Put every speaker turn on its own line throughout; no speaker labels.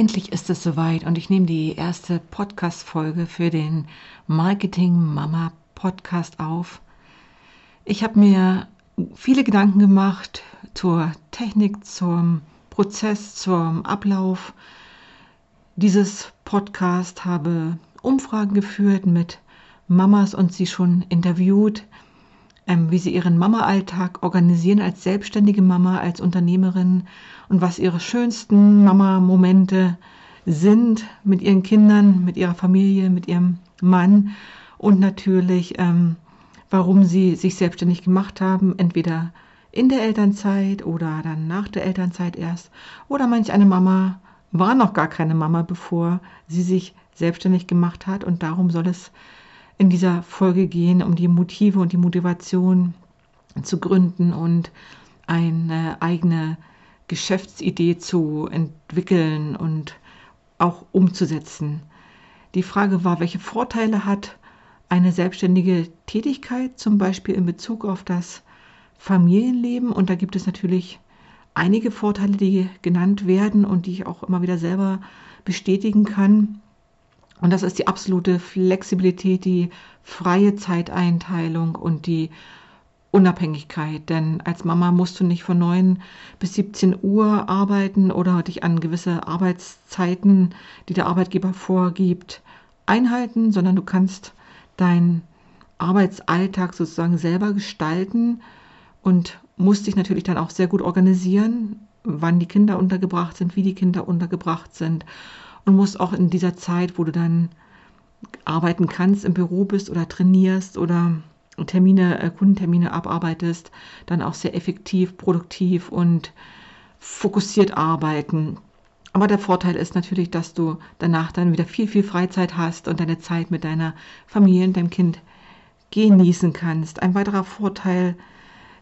Endlich ist es soweit und ich nehme die erste Podcast-Folge für den Marketing Mama Podcast auf. Ich habe mir viele Gedanken gemacht zur Technik, zum Prozess, zum Ablauf dieses Podcast, habe Umfragen geführt mit Mamas und sie schon interviewt, wie sie ihren Mama-Alltag organisieren als selbstständige Mama, als Unternehmerin und was ihre schönsten Mama-Momente sind mit ihren Kindern, mit ihrer Familie, mit ihrem Mann und natürlich, ähm, warum sie sich selbstständig gemacht haben, entweder in der Elternzeit oder dann nach der Elternzeit erst. Oder manch eine Mama war noch gar keine Mama, bevor sie sich selbstständig gemacht hat und darum soll es in dieser Folge gehen, um die Motive und die Motivation zu gründen und eine eigene Geschäftsidee zu entwickeln und auch umzusetzen. Die Frage war, welche Vorteile hat eine selbstständige Tätigkeit, zum Beispiel in Bezug auf das Familienleben. Und da gibt es natürlich einige Vorteile, die genannt werden und die ich auch immer wieder selber bestätigen kann. Und das ist die absolute Flexibilität, die freie Zeiteinteilung und die Unabhängigkeit. Denn als Mama musst du nicht von 9 bis 17 Uhr arbeiten oder dich an gewisse Arbeitszeiten, die der Arbeitgeber vorgibt, einhalten, sondern du kannst deinen Arbeitsalltag sozusagen selber gestalten und musst dich natürlich dann auch sehr gut organisieren, wann die Kinder untergebracht sind, wie die Kinder untergebracht sind und musst auch in dieser Zeit, wo du dann arbeiten kannst, im Büro bist oder trainierst oder Termine, äh, Kundentermine abarbeitest, dann auch sehr effektiv, produktiv und fokussiert arbeiten. Aber der Vorteil ist natürlich, dass du danach dann wieder viel, viel Freizeit hast und deine Zeit mit deiner Familie und deinem Kind genießen kannst. Ein weiterer Vorteil,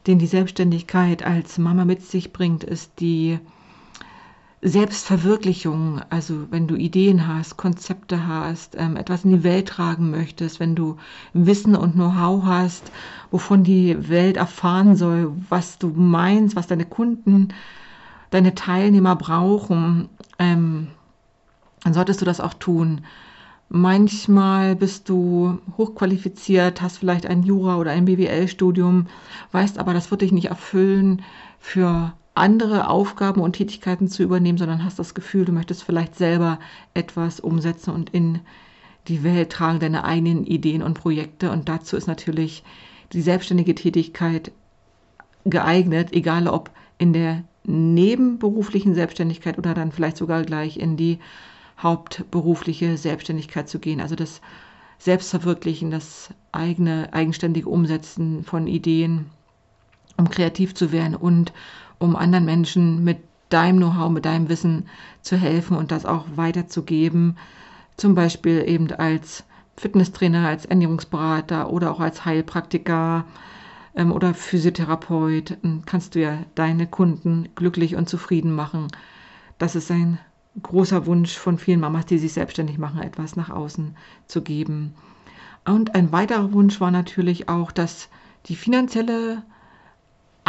den die Selbstständigkeit als Mama mit sich bringt, ist die Selbstverwirklichung, also wenn du Ideen hast, Konzepte hast, ähm, etwas in die Welt tragen möchtest, wenn du Wissen und Know-how hast, wovon die Welt erfahren soll, was du meinst, was deine Kunden, deine Teilnehmer brauchen, ähm, dann solltest du das auch tun. Manchmal bist du hochqualifiziert, hast vielleicht ein Jura oder ein BWL-Studium, weißt aber, das wird dich nicht erfüllen für andere Aufgaben und Tätigkeiten zu übernehmen, sondern hast das Gefühl, du möchtest vielleicht selber etwas umsetzen und in die Welt tragen, deine eigenen Ideen und Projekte. Und dazu ist natürlich die selbstständige Tätigkeit geeignet, egal ob in der nebenberuflichen Selbstständigkeit oder dann vielleicht sogar gleich in die hauptberufliche Selbstständigkeit zu gehen. Also das Selbstverwirklichen, das eigene, eigenständige Umsetzen von Ideen, um kreativ zu werden und um anderen Menschen mit deinem Know-how, mit deinem Wissen zu helfen und das auch weiterzugeben. Zum Beispiel eben als Fitnesstrainer, als Ernährungsberater oder auch als Heilpraktiker ähm, oder Physiotherapeut ähm, kannst du ja deine Kunden glücklich und zufrieden machen. Das ist ein großer Wunsch von vielen Mamas, die sich selbstständig machen, etwas nach außen zu geben. Und ein weiterer Wunsch war natürlich auch, dass die finanzielle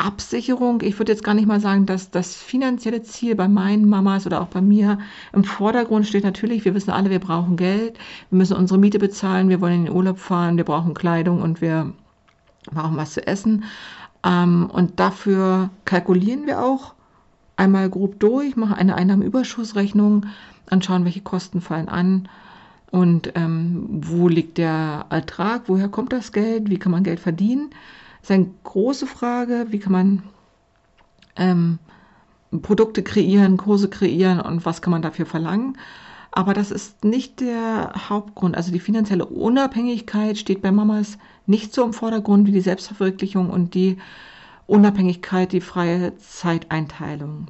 Absicherung. Ich würde jetzt gar nicht mal sagen, dass das finanzielle Ziel bei meinen Mamas oder auch bei mir im Vordergrund steht. Natürlich, wir wissen alle, wir brauchen Geld, wir müssen unsere Miete bezahlen, wir wollen in den Urlaub fahren, wir brauchen Kleidung und wir brauchen was zu essen. Ähm, und dafür kalkulieren wir auch einmal grob durch, machen eine Einnahmenüberschussrechnung, anschauen, welche Kosten fallen an und ähm, wo liegt der Ertrag, woher kommt das Geld, wie kann man Geld verdienen. Das ist eine große Frage, wie kann man ähm, Produkte kreieren, Kurse kreieren und was kann man dafür verlangen. Aber das ist nicht der Hauptgrund. Also die finanzielle Unabhängigkeit steht bei Mamas nicht so im Vordergrund wie die Selbstverwirklichung und die Unabhängigkeit, die freie Zeiteinteilung.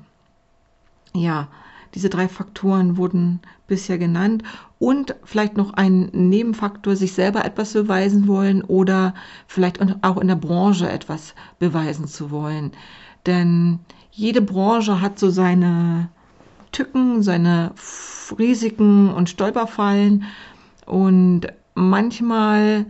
Ja, diese drei Faktoren wurden bisher genannt und vielleicht noch ein Nebenfaktor, sich selber etwas beweisen wollen oder vielleicht auch in der Branche etwas beweisen zu wollen. Denn jede Branche hat so seine Tücken, seine Risiken und Stolperfallen und manchmal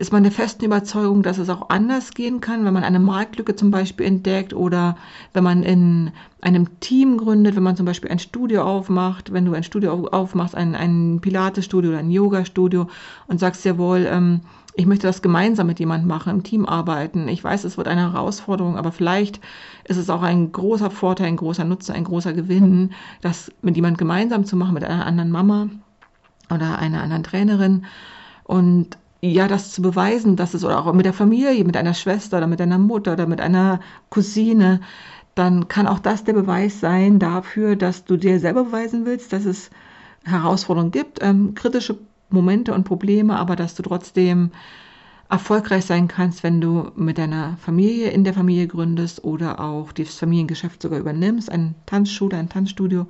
ist man der festen Überzeugung, dass es auch anders gehen kann, wenn man eine Marktlücke zum Beispiel entdeckt oder wenn man in einem Team gründet, wenn man zum Beispiel ein Studio aufmacht, wenn du ein Studio aufmachst, ein, ein Pilates-Studio oder ein Yoga-Studio und sagst jawohl, ähm, ich möchte das gemeinsam mit jemandem machen, im Team arbeiten. Ich weiß, es wird eine Herausforderung, aber vielleicht ist es auch ein großer Vorteil, ein großer Nutzen, ein großer Gewinn, das mit jemandem gemeinsam zu machen, mit einer anderen Mama oder einer anderen Trainerin. Und ja, das zu beweisen, dass es, oder auch mit der Familie, mit einer Schwester oder mit einer Mutter oder mit einer Cousine, dann kann auch das der Beweis sein dafür, dass du dir selber beweisen willst, dass es Herausforderungen gibt, ähm, kritische Momente und Probleme, aber dass du trotzdem erfolgreich sein kannst, wenn du mit deiner Familie in der Familie gründest oder auch das Familiengeschäft sogar übernimmst, ein Tanzschule, ein Tanzstudio.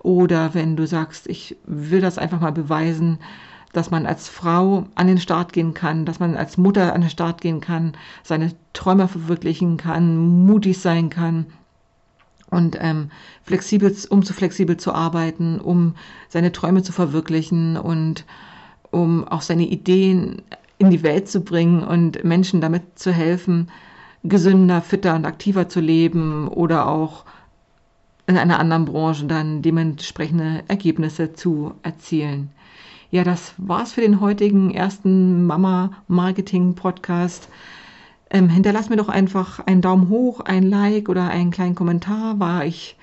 Oder wenn du sagst, ich will das einfach mal beweisen, dass man als Frau an den Start gehen kann, dass man als Mutter an den Start gehen kann, seine Träume verwirklichen kann, mutig sein kann und ähm, flexibel, um zu flexibel zu arbeiten, um seine Träume zu verwirklichen und um auch seine Ideen in die Welt zu bringen und Menschen damit zu helfen, gesünder, fitter und aktiver zu leben oder auch in einer anderen Branche dann dementsprechende Ergebnisse zu erzielen. Ja, das war's für den heutigen ersten Mama-Marketing-Podcast. Ähm, hinterlass mir doch einfach einen Daumen hoch, ein Like oder einen kleinen Kommentar. War ich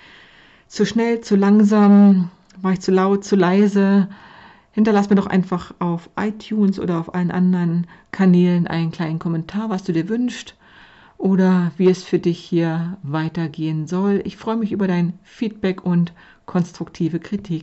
zu schnell, zu langsam? War ich zu laut, zu leise? Hinterlass mir doch einfach auf iTunes oder auf allen anderen Kanälen einen kleinen Kommentar, was du dir wünschst oder wie es für dich hier weitergehen soll. Ich freue mich über dein Feedback und konstruktive Kritik.